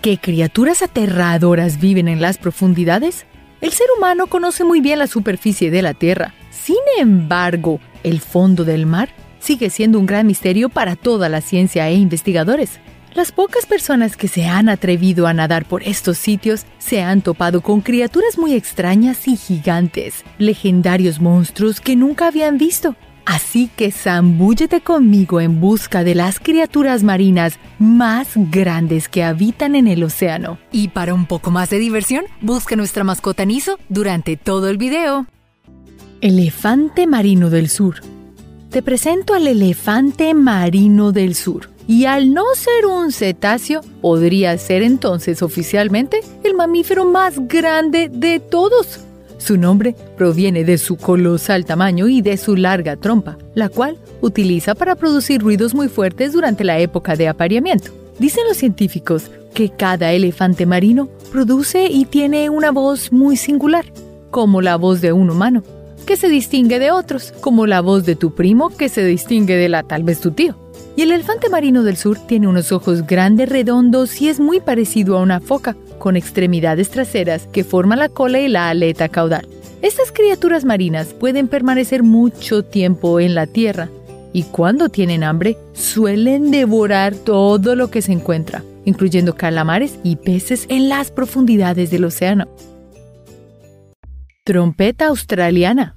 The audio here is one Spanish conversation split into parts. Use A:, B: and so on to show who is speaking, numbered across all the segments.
A: ¿Qué criaturas aterradoras viven en las profundidades? El ser humano conoce muy bien la superficie de la Tierra. Sin embargo, el fondo del mar sigue siendo un gran misterio para toda la ciencia e investigadores. Las pocas personas que se han atrevido a nadar por estos sitios se han topado con criaturas muy extrañas y gigantes, legendarios monstruos que nunca habían visto. Así que zambúllete conmigo en busca de las criaturas marinas más grandes que habitan en el océano. Y para un poco más de diversión, busca nuestra mascota Niso durante todo el video. Elefante marino del sur. Te presento al elefante marino del sur y al no ser un cetáceo, podría ser entonces oficialmente el mamífero más grande de todos. Su nombre proviene de su colosal tamaño y de su larga trompa, la cual utiliza para producir ruidos muy fuertes durante la época de apareamiento. Dicen los científicos que cada elefante marino produce y tiene una voz muy singular, como la voz de un humano, que se distingue de otros, como la voz de tu primo que se distingue de la tal vez tu tío. Y el elefante marino del sur tiene unos ojos grandes, redondos y es muy parecido a una foca, con extremidades traseras que forman la cola y la aleta caudal. Estas criaturas marinas pueden permanecer mucho tiempo en la tierra y cuando tienen hambre suelen devorar todo lo que se encuentra, incluyendo calamares y peces en las profundidades del océano. Trompeta australiana.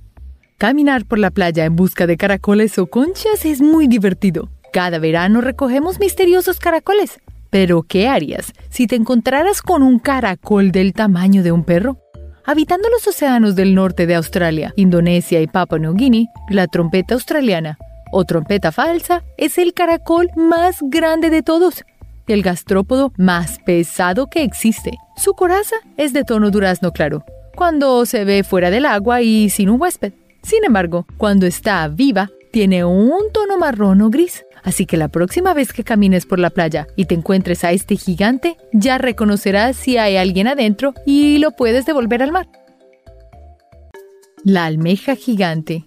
A: Caminar por la playa en busca de caracoles o conchas es muy divertido. Cada verano recogemos misteriosos caracoles. Pero, ¿qué harías si te encontraras con un caracol del tamaño de un perro? Habitando los océanos del norte de Australia, Indonesia y Papua New Guinea, la trompeta australiana, o trompeta falsa, es el caracol más grande de todos, el gastrópodo más pesado que existe. Su coraza es de tono durazno claro, cuando se ve fuera del agua y sin un huésped. Sin embargo, cuando está viva, tiene un tono marrón o gris. Así que la próxima vez que camines por la playa y te encuentres a este gigante, ya reconocerás si hay alguien adentro y lo puedes devolver al mar. La almeja gigante.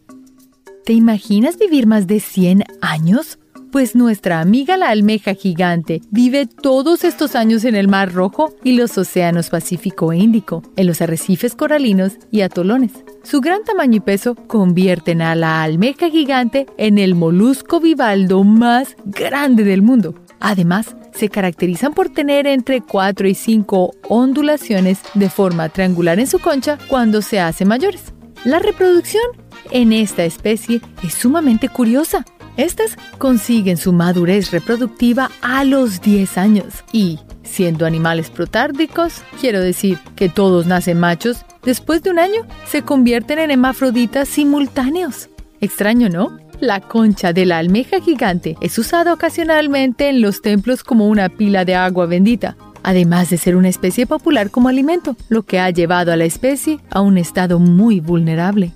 A: ¿Te imaginas vivir más de 100 años? Pues nuestra amiga la almeja gigante vive todos estos años en el Mar Rojo y los océanos Pacífico e Índico, en los arrecifes coralinos y atolones. Su gran tamaño y peso convierten a la almeja gigante en el molusco bivaldo más grande del mundo. Además, se caracterizan por tener entre 4 y 5 ondulaciones de forma triangular en su concha cuando se hacen mayores. La reproducción en esta especie es sumamente curiosa. Estas consiguen su madurez reproductiva a los 10 años y, siendo animales protárdicos, quiero decir que todos nacen machos, después de un año se convierten en hermafroditas simultáneos. Extraño, ¿no? La concha de la almeja gigante es usada ocasionalmente en los templos como una pila de agua bendita, además de ser una especie popular como alimento, lo que ha llevado a la especie a un estado muy vulnerable.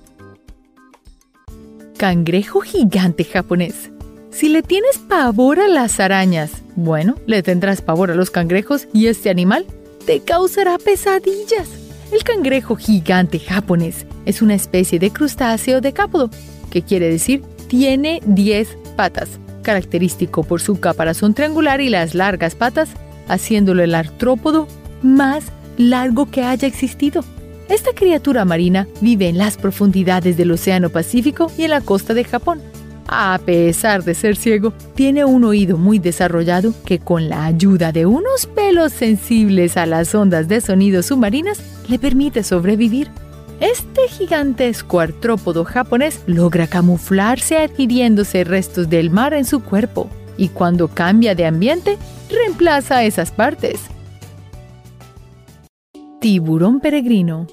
A: Cangrejo gigante japonés. Si le tienes pavor a las arañas, bueno, le tendrás pavor a los cangrejos y este animal te causará pesadillas. El cangrejo gigante japonés es una especie de crustáceo decápodo, que quiere decir tiene 10 patas, característico por su caparazón triangular y las largas patas, haciéndolo el artrópodo más largo que haya existido. Esta criatura marina vive en las profundidades del Océano Pacífico y en la costa de Japón. A pesar de ser ciego, tiene un oído muy desarrollado que con la ayuda de unos pelos sensibles a las ondas de sonido submarinas le permite sobrevivir. Este gigantesco artrópodo japonés logra camuflarse adquiriéndose restos del mar en su cuerpo y cuando cambia de ambiente reemplaza esas partes. Tiburón peregrino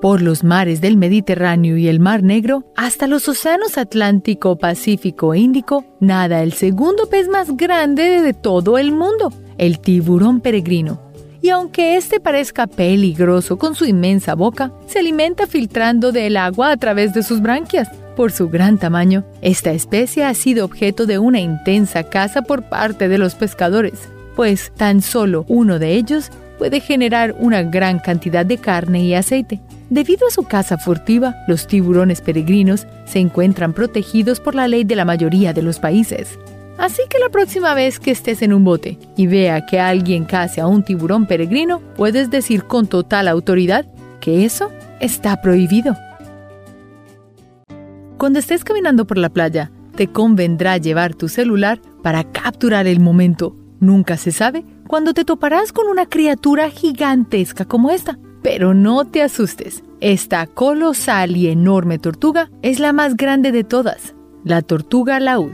A: por los mares del Mediterráneo y el Mar Negro hasta los océanos Atlántico, Pacífico e Índico, nada el segundo pez más grande de todo el mundo, el tiburón peregrino. Y aunque este parezca peligroso con su inmensa boca, se alimenta filtrando del agua a través de sus branquias. Por su gran tamaño, esta especie ha sido objeto de una intensa caza por parte de los pescadores, pues tan solo uno de ellos puede generar una gran cantidad de carne y aceite. Debido a su caza furtiva, los tiburones peregrinos se encuentran protegidos por la ley de la mayoría de los países. Así que la próxima vez que estés en un bote y vea que alguien case a un tiburón peregrino, puedes decir con total autoridad que eso está prohibido. Cuando estés caminando por la playa, te convendrá llevar tu celular para capturar el momento. Nunca se sabe cuándo te toparás con una criatura gigantesca como esta. Pero no te asustes, esta colosal y enorme tortuga es la más grande de todas, la tortuga laúd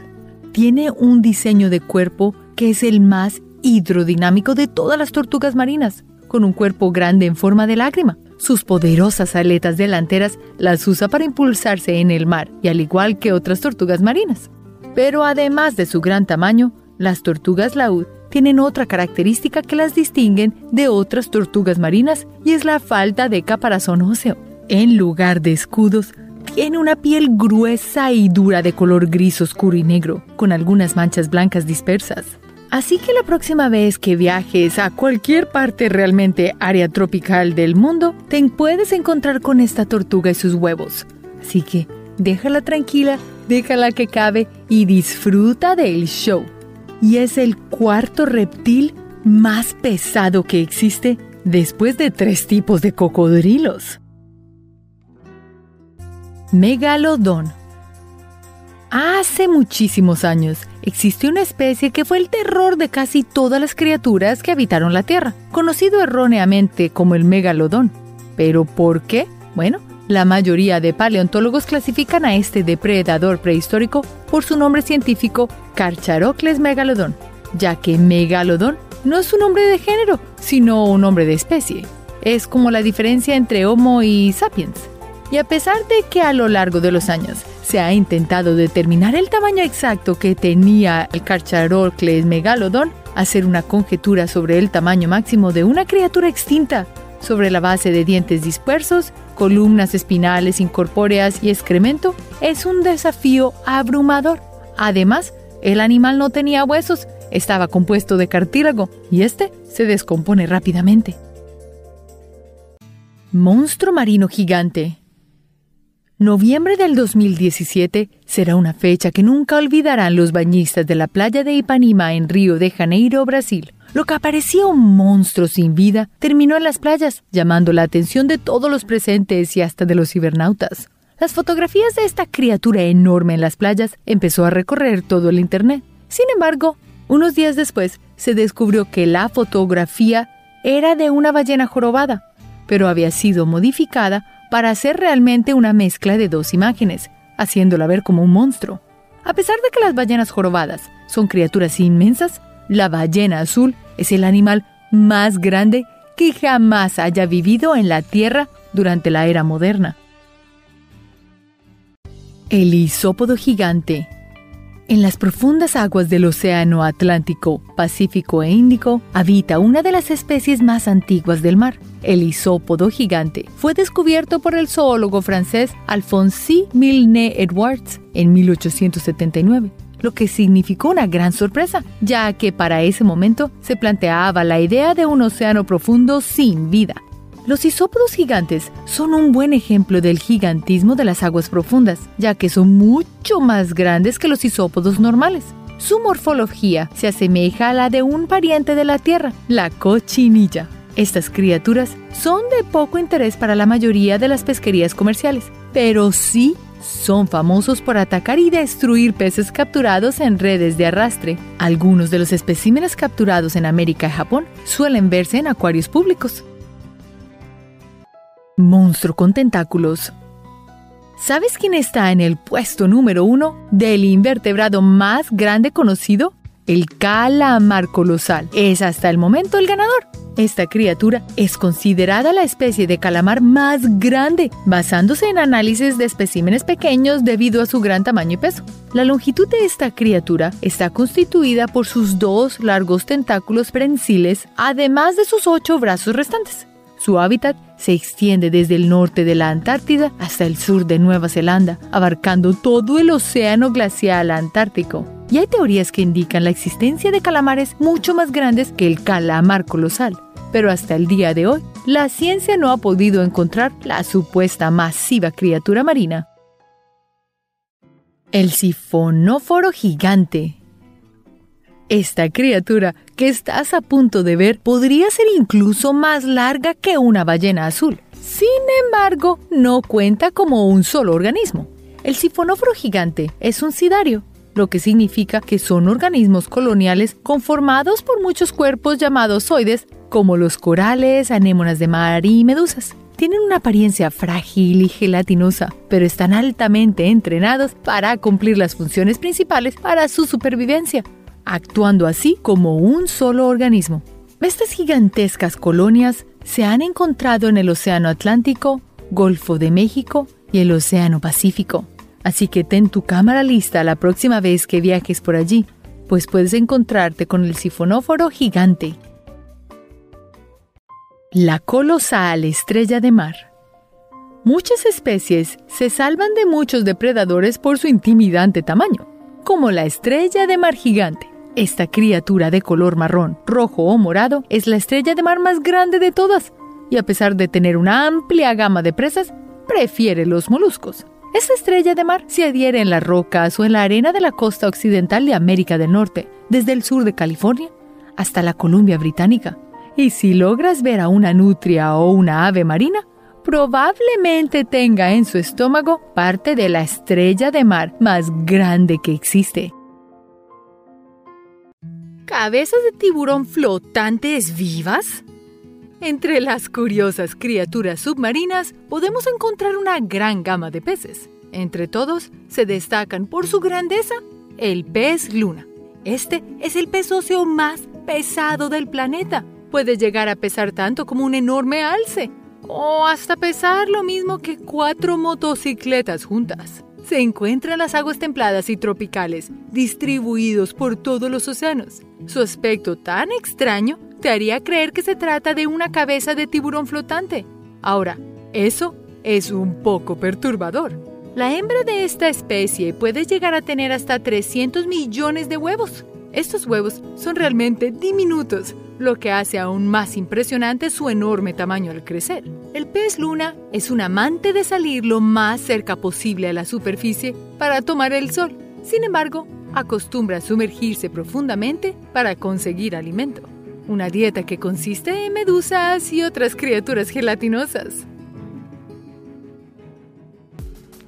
A: tiene un diseño de cuerpo que es el más hidrodinámico de todas las tortugas marinas, con un cuerpo grande en forma de lágrima. Sus poderosas aletas delanteras las usa para impulsarse en el mar y al igual que otras tortugas marinas. Pero además de su gran tamaño, las tortugas laúd tienen otra característica que las distinguen de otras tortugas marinas y es la falta de caparazón óseo. En lugar de escudos, tiene una piel gruesa y dura de color gris oscuro y negro, con algunas manchas blancas dispersas. Así que la próxima vez que viajes a cualquier parte realmente área tropical del mundo, te puedes encontrar con esta tortuga y sus huevos. Así que déjala tranquila, déjala que cabe y disfruta del show. Y es el cuarto reptil más pesado que existe después de tres tipos de cocodrilos. Megalodón. Hace muchísimos años existió una especie que fue el terror de casi todas las criaturas que habitaron la Tierra, conocido erróneamente como el megalodón. ¿Pero por qué? Bueno, la mayoría de paleontólogos clasifican a este depredador prehistórico por su nombre científico Carcharocles megalodon, ya que megalodón no es un nombre de género, sino un nombre de especie. Es como la diferencia entre Homo y Sapiens. Y a pesar de que a lo largo de los años se ha intentado determinar el tamaño exacto que tenía el Carcharocles megalodon, hacer una conjetura sobre el tamaño máximo de una criatura extinta, sobre la base de dientes dispersos, columnas espinales incorpóreas y excremento, es un desafío abrumador. Además, el animal no tenía huesos, estaba compuesto de cartílago y este se descompone rápidamente. Monstruo marino gigante Noviembre del 2017 será una fecha que nunca olvidarán los bañistas de la playa de Ipanema en Río de Janeiro, Brasil. Lo que parecía un monstruo sin vida terminó en las playas, llamando la atención de todos los presentes y hasta de los cibernautas. Las fotografías de esta criatura enorme en las playas empezó a recorrer todo el Internet. Sin embargo, unos días después se descubrió que la fotografía era de una ballena jorobada, pero había sido modificada para hacer realmente una mezcla de dos imágenes, haciéndola ver como un monstruo. A pesar de que las ballenas jorobadas son criaturas inmensas, la ballena azul es el animal más grande que jamás haya vivido en la Tierra durante la era moderna. El isópodo gigante en las profundas aguas del Océano Atlántico, Pacífico e Índico habita una de las especies más antiguas del mar, el isópodo gigante. Fue descubierto por el zoólogo francés Alphonse Milne Edwards en 1879 lo que significó una gran sorpresa, ya que para ese momento se planteaba la idea de un océano profundo sin vida. Los isópodos gigantes son un buen ejemplo del gigantismo de las aguas profundas, ya que son mucho más grandes que los isópodos normales. Su morfología se asemeja a la de un pariente de la Tierra, la cochinilla. Estas criaturas son de poco interés para la mayoría de las pesquerías comerciales, pero sí son famosos por atacar y destruir peces capturados en redes de arrastre. Algunos de los especímenes capturados en América y Japón suelen verse en acuarios públicos. Monstruo con tentáculos. ¿Sabes quién está en el puesto número uno del invertebrado más grande conocido? El calamar colosal. Es hasta el momento el ganador. Esta criatura es considerada la especie de calamar más grande, basándose en análisis de especímenes pequeños debido a su gran tamaño y peso. La longitud de esta criatura está constituida por sus dos largos tentáculos prensiles, además de sus ocho brazos restantes. Su hábitat se extiende desde el norte de la Antártida hasta el sur de Nueva Zelanda, abarcando todo el océano glacial antártico. Y hay teorías que indican la existencia de calamares mucho más grandes que el calamar colosal. Pero hasta el día de hoy, la ciencia no ha podido encontrar la supuesta masiva criatura marina. El sifonóforo gigante Esta criatura que estás a punto de ver podría ser incluso más larga que una ballena azul. Sin embargo, no cuenta como un solo organismo. El sifonóforo gigante es un sidario, lo que significa que son organismos coloniales conformados por muchos cuerpos llamados zoides, como los corales, anémonas de mar y medusas. Tienen una apariencia frágil y gelatinosa, pero están altamente entrenados para cumplir las funciones principales para su supervivencia, actuando así como un solo organismo. Estas gigantescas colonias se han encontrado en el Océano Atlántico, Golfo de México y el Océano Pacífico. Así que ten tu cámara lista la próxima vez que viajes por allí, pues puedes encontrarte con el sifonóforo gigante. La colosal estrella de mar. Muchas especies se salvan de muchos depredadores por su intimidante tamaño, como la estrella de mar gigante. Esta criatura de color marrón, rojo o morado es la estrella de mar más grande de todas y a pesar de tener una amplia gama de presas, prefiere los moluscos. Esta estrella de mar se adhiere en las rocas o en la arena de la costa occidental de América del Norte, desde el sur de California hasta la Columbia Británica. Y si logras ver a una nutria o una ave marina, probablemente tenga en su estómago parte de la estrella de mar más grande que existe cabezas de tiburón flotantes vivas? Entre las curiosas criaturas submarinas podemos encontrar una gran gama de peces. Entre todos se destacan por su grandeza el pez luna. Este es el pez óseo más pesado del planeta. Puede llegar a pesar tanto como un enorme alce o hasta pesar lo mismo que cuatro motocicletas juntas. Se encuentra en las aguas templadas y tropicales, distribuidos por todos los océanos. Su aspecto tan extraño te haría creer que se trata de una cabeza de tiburón flotante. Ahora, eso es un poco perturbador. La hembra de esta especie puede llegar a tener hasta 300 millones de huevos. Estos huevos son realmente diminutos, lo que hace aún más impresionante su enorme tamaño al crecer. El pez luna es un amante de salir lo más cerca posible a la superficie para tomar el sol. Sin embargo, acostumbra a sumergirse profundamente para conseguir alimento. Una dieta que consiste en medusas y otras criaturas gelatinosas.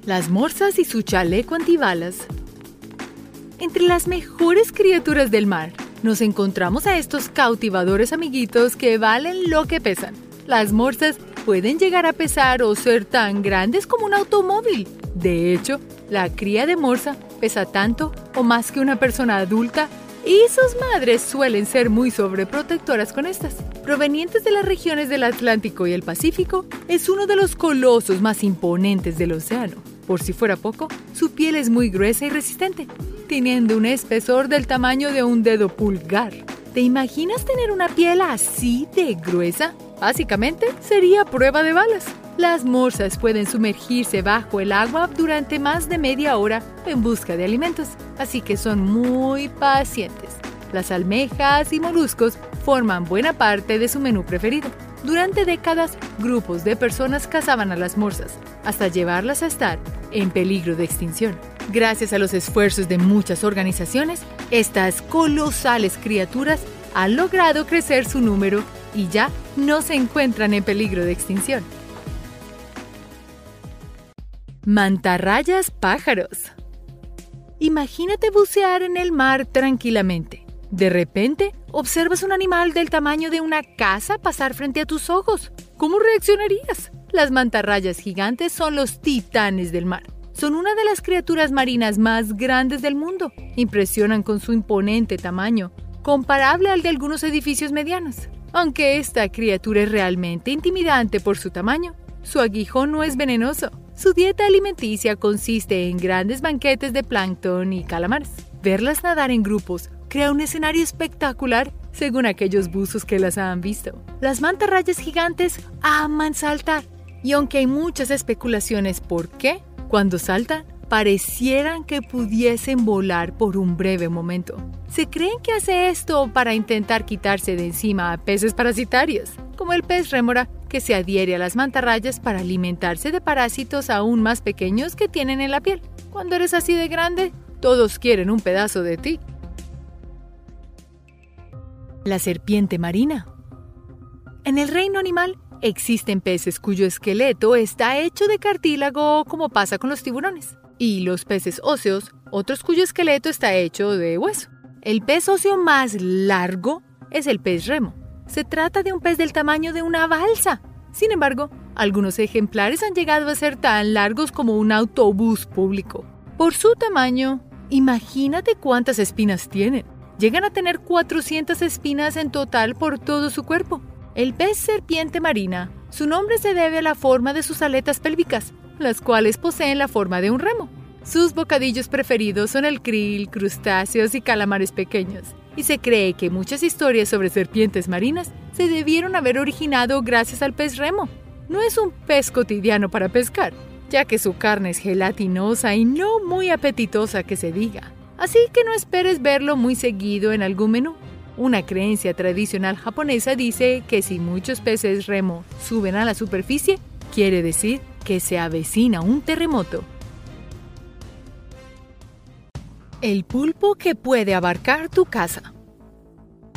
A: Las morsas y su chaleco antibalas. Entre las mejores criaturas del mar, nos encontramos a estos cautivadores amiguitos que valen lo que pesan. Las morsas pueden llegar a pesar o ser tan grandes como un automóvil. De hecho, la cría de morsa pesa tanto o más que una persona adulta y sus madres suelen ser muy sobreprotectoras con estas. Provenientes de las regiones del Atlántico y el Pacífico, es uno de los colosos más imponentes del océano. Por si fuera poco, su piel es muy gruesa y resistente, teniendo un espesor del tamaño de un dedo pulgar. ¿Te imaginas tener una piel así de gruesa? Básicamente, sería prueba de balas. Las morsas pueden sumergirse bajo el agua durante más de media hora en busca de alimentos, así que son muy pacientes. Las almejas y moluscos forman buena parte de su menú preferido. Durante décadas, grupos de personas cazaban a las morsas, hasta llevarlas a estar en peligro de extinción. Gracias a los esfuerzos de muchas organizaciones, estas colosales criaturas han logrado crecer su número y ya no se encuentran en peligro de extinción. Mantarrayas pájaros. Imagínate bucear en el mar tranquilamente. De repente, observas un animal del tamaño de una casa pasar frente a tus ojos. ¿Cómo reaccionarías? Las mantarrayas gigantes son los titanes del mar. Son una de las criaturas marinas más grandes del mundo. Impresionan con su imponente tamaño, comparable al de algunos edificios medianos. Aunque esta criatura es realmente intimidante por su tamaño, su aguijón no es venenoso su dieta alimenticia consiste en grandes banquetes de plancton y calamares. Verlas nadar en grupos crea un escenario espectacular según aquellos buzos que las han visto. Las mantarrayas gigantes aman saltar y aunque hay muchas especulaciones por qué, cuando saltan, parecieran que pudiesen volar por un breve momento. Se creen que hace esto para intentar quitarse de encima a peces parasitarios, como el pez rémora que se adhiere a las mantarrayas para alimentarse de parásitos aún más pequeños que tienen en la piel. Cuando eres así de grande, todos quieren un pedazo de ti. La serpiente marina. En el reino animal existen peces cuyo esqueleto está hecho de cartílago como pasa con los tiburones, y los peces óseos, otros cuyo esqueleto está hecho de hueso. El pez óseo más largo es el pez remo. Se trata de un pez del tamaño de una balsa. Sin embargo, algunos ejemplares han llegado a ser tan largos como un autobús público. Por su tamaño, imagínate cuántas espinas tienen. Llegan a tener 400 espinas en total por todo su cuerpo. El pez serpiente marina, su nombre se debe a la forma de sus aletas pélvicas, las cuales poseen la forma de un remo. Sus bocadillos preferidos son el krill, crustáceos y calamares pequeños, y se cree que muchas historias sobre serpientes marinas se debieron haber originado gracias al pez remo. No es un pez cotidiano para pescar, ya que su carne es gelatinosa y no muy apetitosa que se diga. Así que no esperes verlo muy seguido en algún menú. Una creencia tradicional japonesa dice que si muchos peces remo suben a la superficie, quiere decir que se avecina un terremoto. El pulpo que puede abarcar tu casa.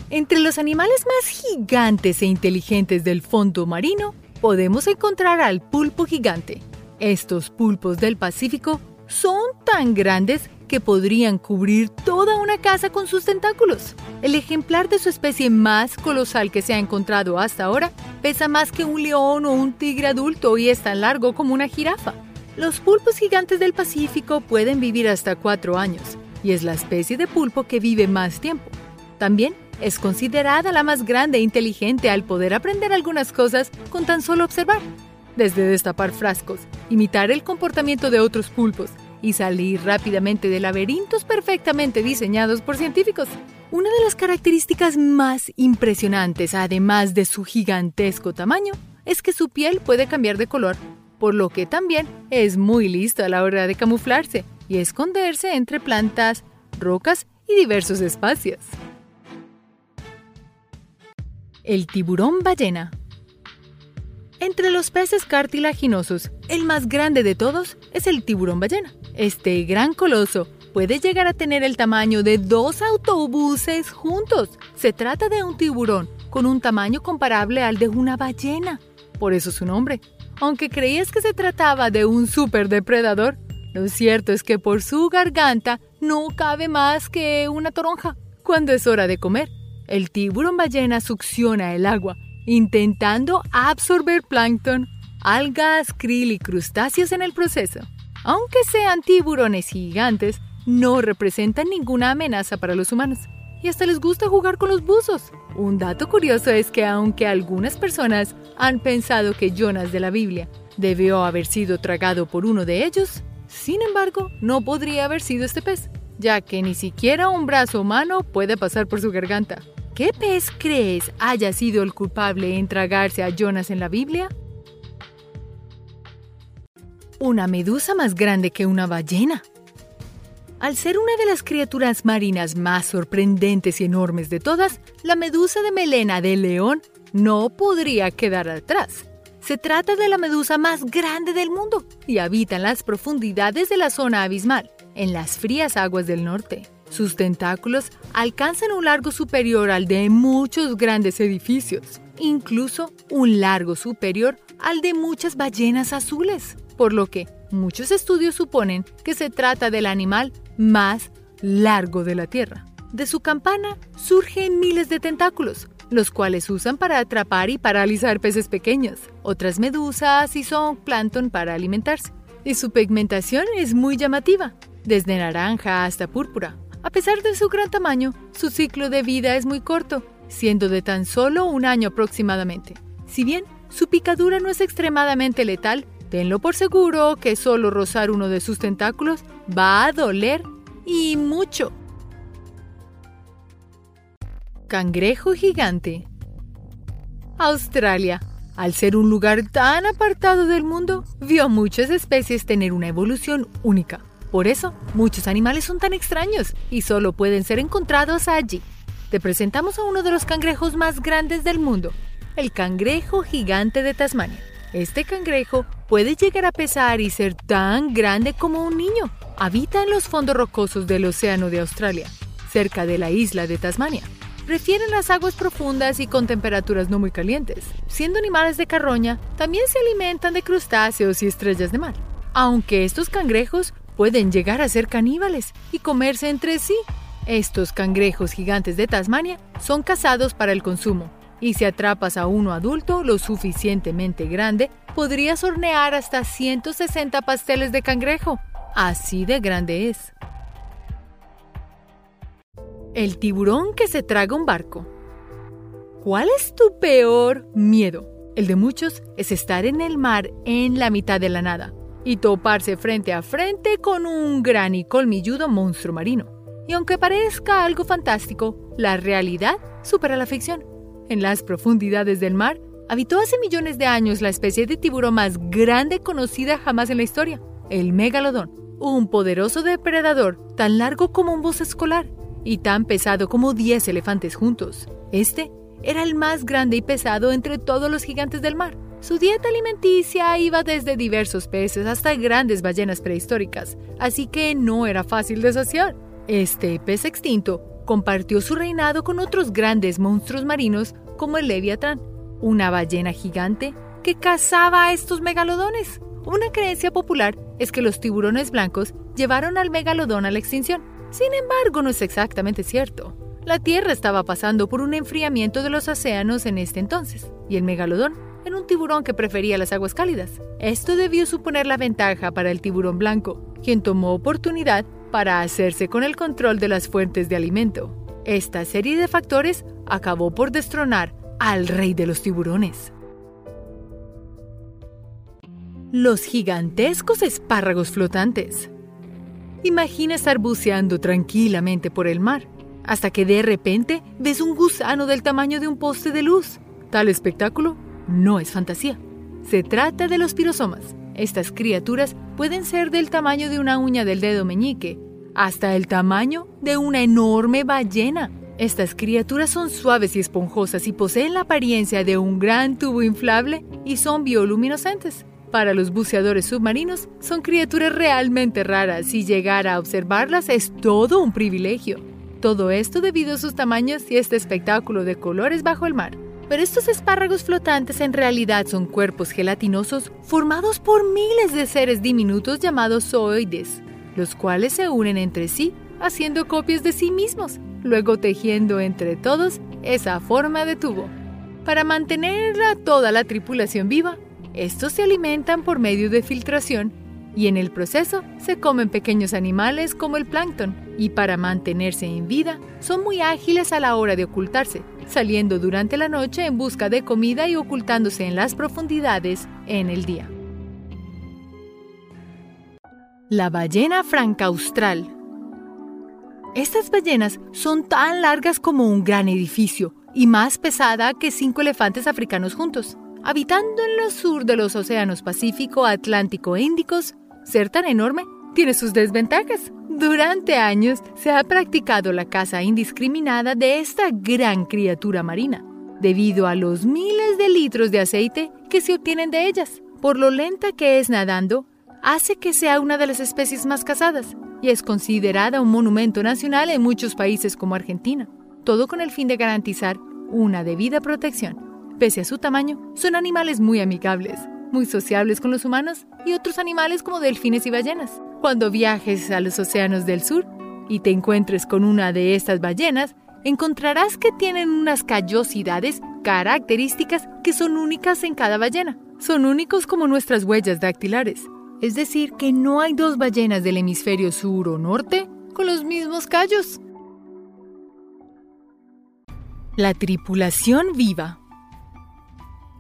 A: Entre los animales más gigantes e inteligentes del fondo marino, podemos encontrar al pulpo gigante. Estos pulpos del Pacífico son tan grandes que podrían cubrir toda una casa con sus tentáculos. El ejemplar de su especie más colosal que se ha encontrado hasta ahora pesa más que un león o un tigre adulto y es tan largo como una jirafa. Los pulpos gigantes del Pacífico pueden vivir hasta cuatro años y es la especie de pulpo que vive más tiempo. También es considerada la más grande e inteligente al poder aprender algunas cosas con tan solo observar. Desde destapar frascos, imitar el comportamiento de otros pulpos, y salir rápidamente de laberintos perfectamente diseñados por científicos. Una de las características más impresionantes, además de su gigantesco tamaño, es que su piel puede cambiar de color, por lo que también es muy listo a la hora de camuflarse y esconderse entre plantas, rocas y diversos espacios. El tiburón ballena entre los peces cartilaginosos, el más grande de todos es el tiburón ballena. Este gran coloso puede llegar a tener el tamaño de dos autobuses juntos. Se trata de un tiburón con un tamaño comparable al de una ballena. Por eso su nombre. Aunque creías que se trataba de un superdepredador, lo cierto es que por su garganta no cabe más que una toronja. Cuando es hora de comer, el tiburón ballena succiona el agua intentando absorber plancton, algas, krill y crustáceos en el proceso. Aunque sean tiburones gigantes, no representan ninguna amenaza para los humanos. Y hasta les gusta jugar con los buzos. Un dato curioso es que aunque algunas personas han pensado que Jonas de la Biblia debió haber sido tragado por uno de ellos, sin embargo, no podría haber sido este pez, ya que ni siquiera un brazo humano puede pasar por su garganta. ¿Qué pez crees haya sido el culpable en tragarse a Jonas en la Biblia? Una medusa más grande que una ballena. Al ser una de las criaturas marinas más sorprendentes y enormes de todas, la medusa de melena de león no podría quedar atrás. Se trata de la medusa más grande del mundo y habita en las profundidades de la zona abismal, en las frías aguas del norte. Sus tentáculos alcanzan un largo superior al de muchos grandes edificios, incluso un largo superior al de muchas ballenas azules, por lo que muchos estudios suponen que se trata del animal más largo de la Tierra. De su campana surgen miles de tentáculos, los cuales usan para atrapar y paralizar peces pequeños, otras medusas y son plancton para alimentarse. Y su pigmentación es muy llamativa, desde naranja hasta púrpura, a pesar de su gran tamaño, su ciclo de vida es muy corto, siendo de tan solo un año aproximadamente. Si bien su picadura no es extremadamente letal, tenlo por seguro que solo rozar uno de sus tentáculos va a doler y mucho. Cangrejo gigante. Australia, al ser un lugar tan apartado del mundo, vio muchas especies tener una evolución única. Por eso, muchos animales son tan extraños y solo pueden ser encontrados allí. Te presentamos a uno de los cangrejos más grandes del mundo, el cangrejo gigante de Tasmania. Este cangrejo puede llegar a pesar y ser tan grande como un niño. Habita en los fondos rocosos del Océano de Australia, cerca de la isla de Tasmania. Prefieren las aguas profundas y con temperaturas no muy calientes. Siendo animales de carroña, también se alimentan de crustáceos y estrellas de mar. Aunque estos cangrejos pueden llegar a ser caníbales y comerse entre sí. Estos cangrejos gigantes de Tasmania son cazados para el consumo, y si atrapas a uno adulto lo suficientemente grande, podrías hornear hasta 160 pasteles de cangrejo. Así de grande es. El tiburón que se traga un barco. ¿Cuál es tu peor miedo? El de muchos es estar en el mar en la mitad de la nada y toparse frente a frente con un gran y colmilludo monstruo marino. Y aunque parezca algo fantástico, la realidad supera la ficción. En las profundidades del mar habitó hace millones de años la especie de tiburón más grande conocida jamás en la historia, el megalodón, un poderoso depredador tan largo como un bus escolar y tan pesado como 10 elefantes juntos. Este era el más grande y pesado entre todos los gigantes del mar. Su dieta alimenticia iba desde diversos peces hasta grandes ballenas prehistóricas, así que no era fácil de saciar. Este pez extinto compartió su reinado con otros grandes monstruos marinos como el Leviatán, una ballena gigante que cazaba a estos megalodones. Una creencia popular es que los tiburones blancos llevaron al megalodón a la extinción. Sin embargo, no es exactamente cierto. La Tierra estaba pasando por un enfriamiento de los océanos en este entonces, y el megalodón era un tiburón que prefería las aguas cálidas. Esto debió suponer la ventaja para el tiburón blanco, quien tomó oportunidad para hacerse con el control de las fuentes de alimento. Esta serie de factores acabó por destronar al rey de los tiburones. Los gigantescos espárragos flotantes. Imagina estar buceando tranquilamente por el mar, hasta que de repente ves un gusano del tamaño de un poste de luz. Tal espectáculo no es fantasía. Se trata de los pirosomas. Estas criaturas pueden ser del tamaño de una uña del dedo meñique, hasta el tamaño de una enorme ballena. Estas criaturas son suaves y esponjosas y poseen la apariencia de un gran tubo inflable y son bioluminescentes. Para los buceadores submarinos, son criaturas realmente raras y llegar a observarlas es todo un privilegio. Todo esto debido a sus tamaños y este espectáculo de colores bajo el mar. Pero estos espárragos flotantes en realidad son cuerpos gelatinosos formados por miles de seres diminutos llamados zooides, los cuales se unen entre sí haciendo copias de sí mismos luego tejiendo entre todos esa forma de tubo. Para mantener a toda la tripulación viva, estos se alimentan por medio de filtración y en el proceso se comen pequeños animales como el plancton y para mantenerse en vida son muy ágiles a la hora de ocultarse, saliendo durante la noche en busca de comida y ocultándose en las profundidades en el día. La ballena franca austral estas ballenas son tan largas como un gran edificio y más pesada que cinco elefantes africanos juntos. Habitando en el sur de los océanos Pacífico, Atlántico e Índicos, ser tan enorme tiene sus desventajas. Durante años se ha practicado la caza indiscriminada de esta gran criatura marina, debido a los miles de litros de aceite que se obtienen de ellas. Por lo lenta que es nadando, hace que sea una de las especies más cazadas y es considerada un monumento nacional en muchos países como Argentina, todo con el fin de garantizar una debida protección. Pese a su tamaño, son animales muy amigables, muy sociables con los humanos y otros animales como delfines y ballenas. Cuando viajes a los océanos del sur y te encuentres con una de estas ballenas, encontrarás que tienen unas callosidades características que son únicas en cada ballena. Son únicos como nuestras huellas dactilares. Es decir, que no hay dos ballenas del hemisferio sur o norte con los mismos callos. La tripulación viva.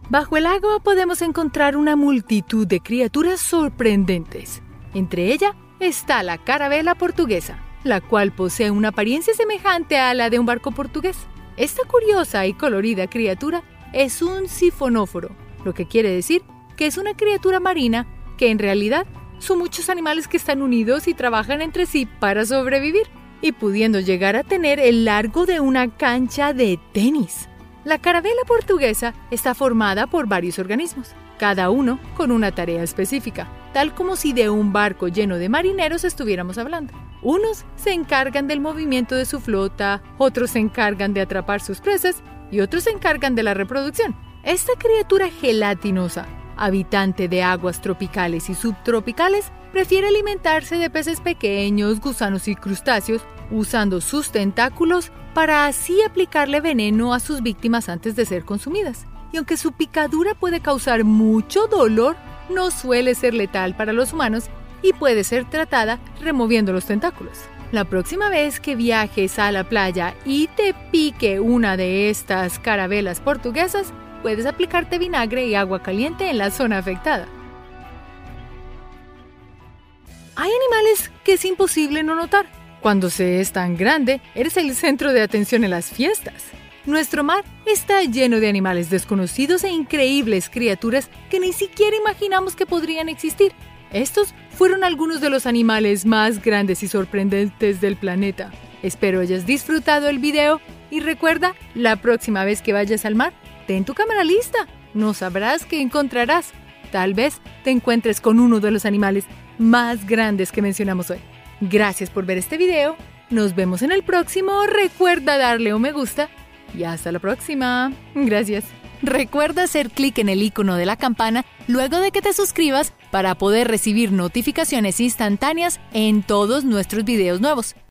A: Bajo el agua podemos encontrar una multitud de criaturas sorprendentes. Entre ellas está la carabela portuguesa, la cual posee una apariencia semejante a la de un barco portugués. Esta curiosa y colorida criatura es un sifonóforo, lo que quiere decir que es una criatura marina que en realidad son muchos animales que están unidos y trabajan entre sí para sobrevivir, y pudiendo llegar a tener el largo de una cancha de tenis. La carabela portuguesa está formada por varios organismos. cada uno con una tarea específica, tal como si de un barco lleno de marineros estuviéramos hablando. Unos se encargan del movimiento de su flota, otros se encargan de atrapar sus presas y otros se encargan de la reproducción. Esta criatura gelatinosa, habitante de aguas tropicales y subtropicales, prefiere alimentarse de peces pequeños, gusanos y crustáceos, usando sus tentáculos para así aplicarle veneno a sus víctimas antes de ser consumidas. Y aunque su picadura puede causar mucho dolor, no suele ser letal para los humanos y puede ser tratada removiendo los tentáculos. La próxima vez que viajes a la playa y te pique una de estas carabelas portuguesas, puedes aplicarte vinagre y agua caliente en la zona afectada. Hay animales que es imposible no notar. Cuando se es tan grande, eres el centro de atención en las fiestas. Nuestro mar está lleno de animales desconocidos e increíbles criaturas que ni siquiera imaginamos que podrían existir. Estos fueron algunos de los animales más grandes y sorprendentes del planeta. Espero hayas disfrutado el video y recuerda, la próxima vez que vayas al mar, ten tu cámara lista. No sabrás qué encontrarás. Tal vez te encuentres con uno de los animales más grandes que mencionamos hoy. Gracias por ver este video. Nos vemos en el próximo. Recuerda darle un me gusta y hasta la próxima. Gracias. Recuerda hacer clic en el icono de la campana luego de que te suscribas para poder recibir notificaciones instantáneas en todos nuestros videos nuevos.